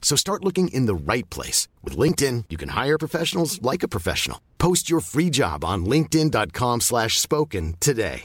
So start looking in the right place. With LinkedIn, you can hire professionals like a professional. Post your free job on linkedin.com slash spoken today.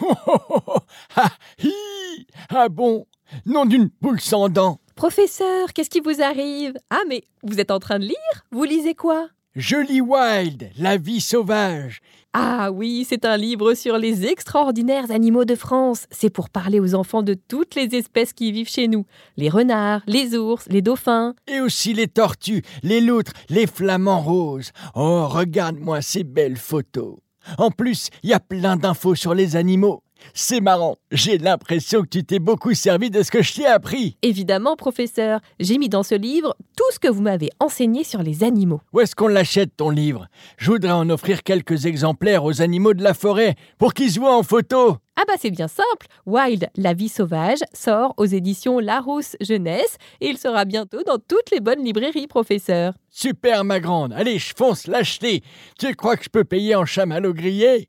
Oh, oh, oh, oh, ah, hi, ah bon, nom d'une poule sans dents. Professeur, qu'est-ce qui vous arrive Ah, mais vous êtes en train de lire Vous lisez quoi Je lis Wild, la vie sauvage. Ah oui, c'est un livre sur les extraordinaires animaux de France. C'est pour parler aux enfants de toutes les espèces qui vivent chez nous. Les renards, les ours, les dauphins. Et aussi les tortues, les loutres, les flamants roses. Oh, regarde-moi ces belles photos. En plus, il y a plein d'infos sur les animaux. C'est marrant, j'ai l'impression que tu t'es beaucoup servi de ce que je t'ai appris. Évidemment, professeur, j'ai mis dans ce livre tout ce que vous m'avez enseigné sur les animaux. Où est-ce qu'on l'achète ton livre? Je voudrais en offrir quelques exemplaires aux animaux de la forêt pour qu'ils se voient en photo. Ah bah c'est bien simple, Wild, la vie sauvage, sort aux éditions Larousse Jeunesse et il sera bientôt dans toutes les bonnes librairies, professeur. Super ma grande, allez je fonce l'acheter. Tu crois que je peux payer en chamallow grillé?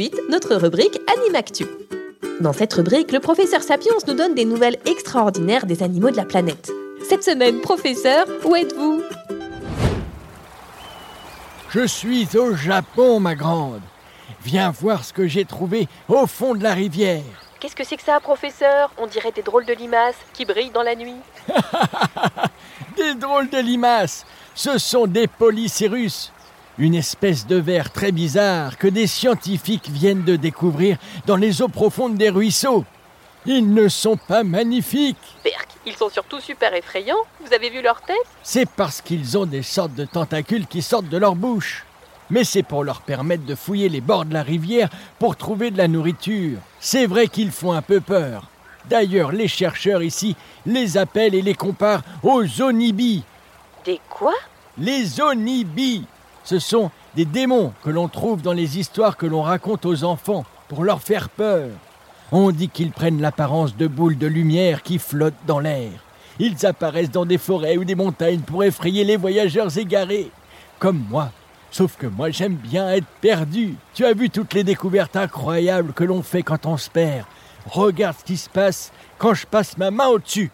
Suite, notre rubrique Animactu. Dans cette rubrique, le professeur Sapiens nous donne des nouvelles extraordinaires des animaux de la planète. Cette semaine, professeur, où êtes-vous? Je suis au Japon, ma grande. Viens voir ce que j'ai trouvé au fond de la rivière. Qu'est-ce que c'est que ça, professeur? On dirait des drôles de limaces qui brillent dans la nuit. Des drôles de limaces Ce sont des polycirus, une espèce de ver très bizarre que des scientifiques viennent de découvrir dans les eaux profondes des ruisseaux. Ils ne sont pas magnifiques Berk, ils sont surtout super effrayants. Vous avez vu leur tête? C'est parce qu'ils ont des sortes de tentacules qui sortent de leur bouche. Mais c'est pour leur permettre de fouiller les bords de la rivière pour trouver de la nourriture. C'est vrai qu'ils font un peu peur. D'ailleurs, les chercheurs ici les appellent et les comparent aux onibis. Des quoi? Les onibis Ce sont des démons que l'on trouve dans les histoires que l'on raconte aux enfants pour leur faire peur. On dit qu'ils prennent l'apparence de boules de lumière qui flottent dans l'air. Ils apparaissent dans des forêts ou des montagnes pour effrayer les voyageurs égarés. Comme moi. Sauf que moi j'aime bien être perdu. Tu as vu toutes les découvertes incroyables que l'on fait quand on se perd. Regarde ce qui se passe quand je passe ma main au-dessus.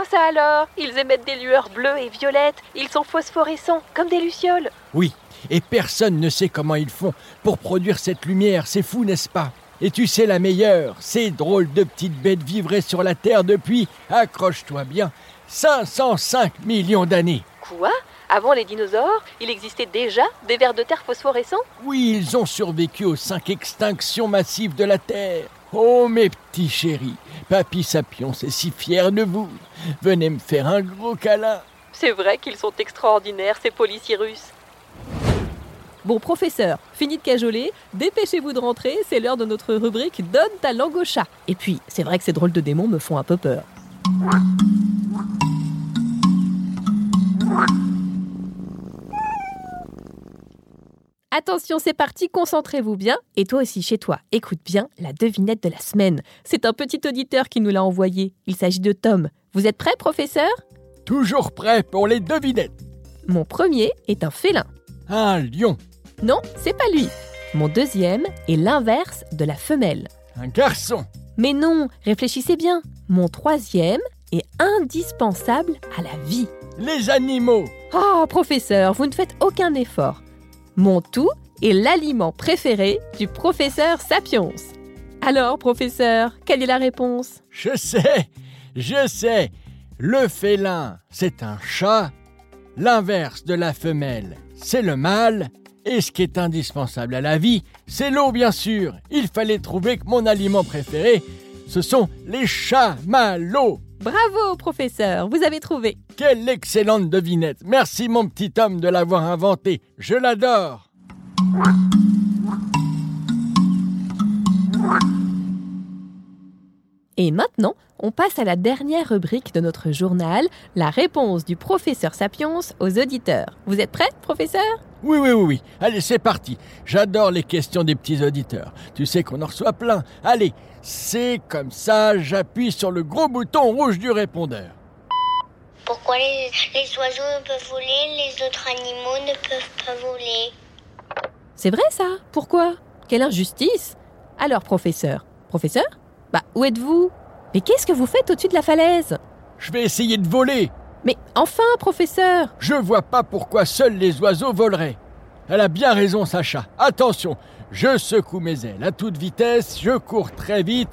Oh ça alors Ils émettent des lueurs bleues et violettes. Ils sont phosphorescents, comme des lucioles. Oui, et personne ne sait comment ils font pour produire cette lumière. C'est fou, n'est-ce pas? Et tu sais la meilleure, ces drôles de petites bêtes vivraient sur la Terre depuis, accroche-toi bien, 505 millions d'années. Quoi? Avant les dinosaures, il existait déjà des vers de terre phosphorescents? Oui, ils ont survécu aux cinq extinctions massives de la Terre. Oh mes petits chéris, Papy Sapiens est si fier de vous. Venez me faire un gros câlin. C'est vrai qu'ils sont extraordinaires, ces polycirus. Bon, professeur, fini de cajoler, dépêchez-vous de rentrer, c'est l'heure de notre rubrique Donne ta langue au chat. Et puis, c'est vrai que ces drôles de démons me font un peu peur. Attention, c'est parti, concentrez-vous bien. Et toi aussi, chez toi, écoute bien la devinette de la semaine. C'est un petit auditeur qui nous l'a envoyé. Il s'agit de Tom. Vous êtes prêt, professeur? Toujours prêt pour les devinettes. Mon premier est un félin. Un lion, Non, c'est pas lui. Mon deuxième est l'inverse de la femelle. un garçon, Mais non, réfléchissez bien. Mon troisième est indispensable à la vie. Les animaux Oh, professeur, vous ne faites aucun effort. Mon tout est l'aliment préféré du professeur Sapiens. Alors, professeur, quelle est la réponse? Je sais, je sais. Le félin, c'est un chat. L'inverse de la femelle, c'est le mâle. Et ce qui est indispensable à la vie, c'est l'eau, bien sûr. Il fallait trouver que mon aliment préféré, ce sont les chamallows. Bravo, professeur, vous avez trouvé. Quelle excellente devinette. Merci, mon petit homme, de l'avoir inventé. Je l'adore. Et maintenant, on passe à la dernière rubrique de notre journal, la réponse du professeur Sapiens aux auditeurs. Vous êtes prêt, professeur? Oui, oui, oui, oui. Allez, c'est parti. J'adore les questions des petits auditeurs. Tu sais qu'on en reçoit plein. Allez, c'est comme ça, j'appuie sur le gros bouton rouge du répondeur. Pourquoi les, les oiseaux peuvent voler, les autres animaux ne peuvent pas voler? C'est vrai ça? Pourquoi? Quelle injustice Alors, professeur Professeur? Bah, où êtes-vous? Mais qu'est-ce que vous faites au-dessus de la falaise? Je vais essayer de voler. Mais enfin, professeur Je vois pas pourquoi seuls les oiseaux voleraient. Elle a bien raison, Sacha. Attention, je secoue mes ailes à toute vitesse, je cours très vite.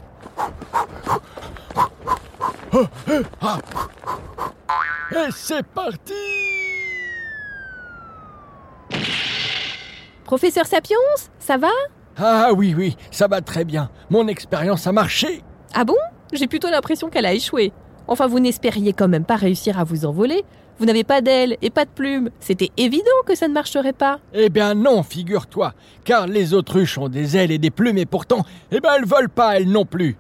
Eh, ah. Et c'est parti Professeur Sapiens, ça va? Ah oui, oui, ça va très bien. Mon expérience a marché. Ah bon? J'ai plutôt l'impression qu'elle a échoué. Enfin, vous n'espériez quand même pas réussir à vous envoler. Vous n'avez pas d'ailes et pas de plumes. C'était évident que ça ne marcherait pas. Eh bien non, figure-toi, car les autruches ont des ailes et des plumes et pourtant, eh ben elles volent pas elles non plus.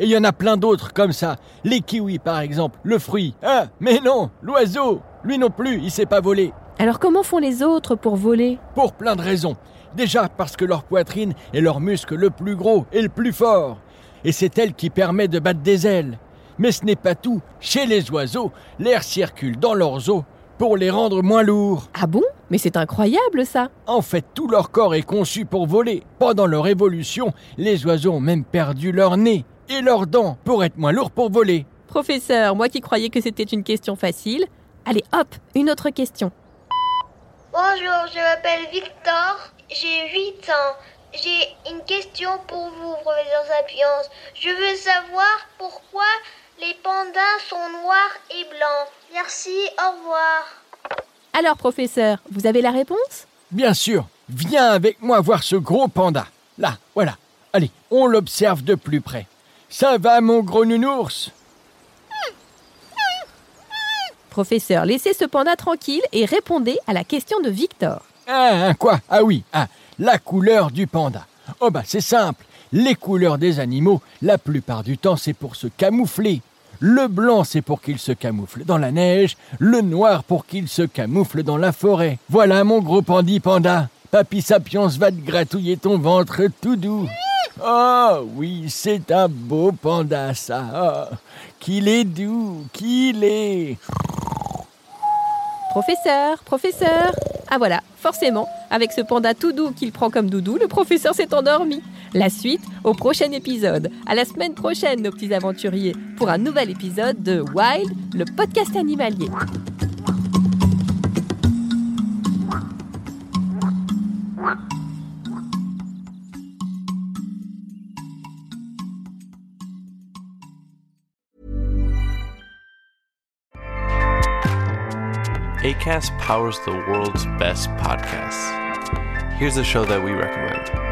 Et il y en a plein d'autres comme ça. Les kiwis par exemple, le fruit. Ah, mais non, l'oiseau, lui non plus, il sait pas voler. Alors comment font les autres pour voler? Pour plein de raisons. Déjà parce que leur poitrine est leur muscle le plus gros et le plus fort. Et c'est elle qui permet de battre des ailes. Mais ce n'est pas tout. Chez les oiseaux, l'air circule dans leurs os pour les rendre moins lourds. Ah bon? Mais c'est incroyable ça En fait, tout leur corps est conçu pour voler. Pendant leur évolution, les oiseaux ont même perdu leur nez et leurs dents pour être moins lourds pour voler. Professeur, moi qui croyais que c'était une question facile. Allez, hop, une autre question. Bonjour, je m'appelle Victor, j'ai 8 ans. J'ai une question pour vous, professeur Sapiens. Je veux savoir pourquoi les pandas sont noirs et blancs. Merci, au revoir. Alors, professeur, vous avez la réponse? Bien sûr, viens avec moi voir ce gros panda. Là, voilà. Allez, on l'observe de plus près. Ça va, mon gros nounours? Professeur, laissez ce panda tranquille et répondez à la question de Victor. Ah, quoi? Ah oui, ah, la couleur du panda. Oh bah c'est simple. Les couleurs des animaux, la plupart du temps, c'est pour se camoufler. Le blanc, c'est pour qu'il se camoufle dans la neige. Le noir, pour qu'il se camoufle dans la forêt. Voilà, mon gros pandi panda. Papy Sapiens va te gratouiller ton ventre tout doux. Oh oui, c'est un beau panda, ça. Qu'il est doux, qu'il est. Professeur, professeur Ah voilà, forcément, avec ce panda tout doux qu'il prend comme doudou, le professeur s'est endormi. La suite au prochain épisode. À la semaine prochaine, nos petits aventuriers, pour un nouvel épisode de Wild, le podcast animalier. ACAST powers the world's best podcasts. Here's a show that we recommend.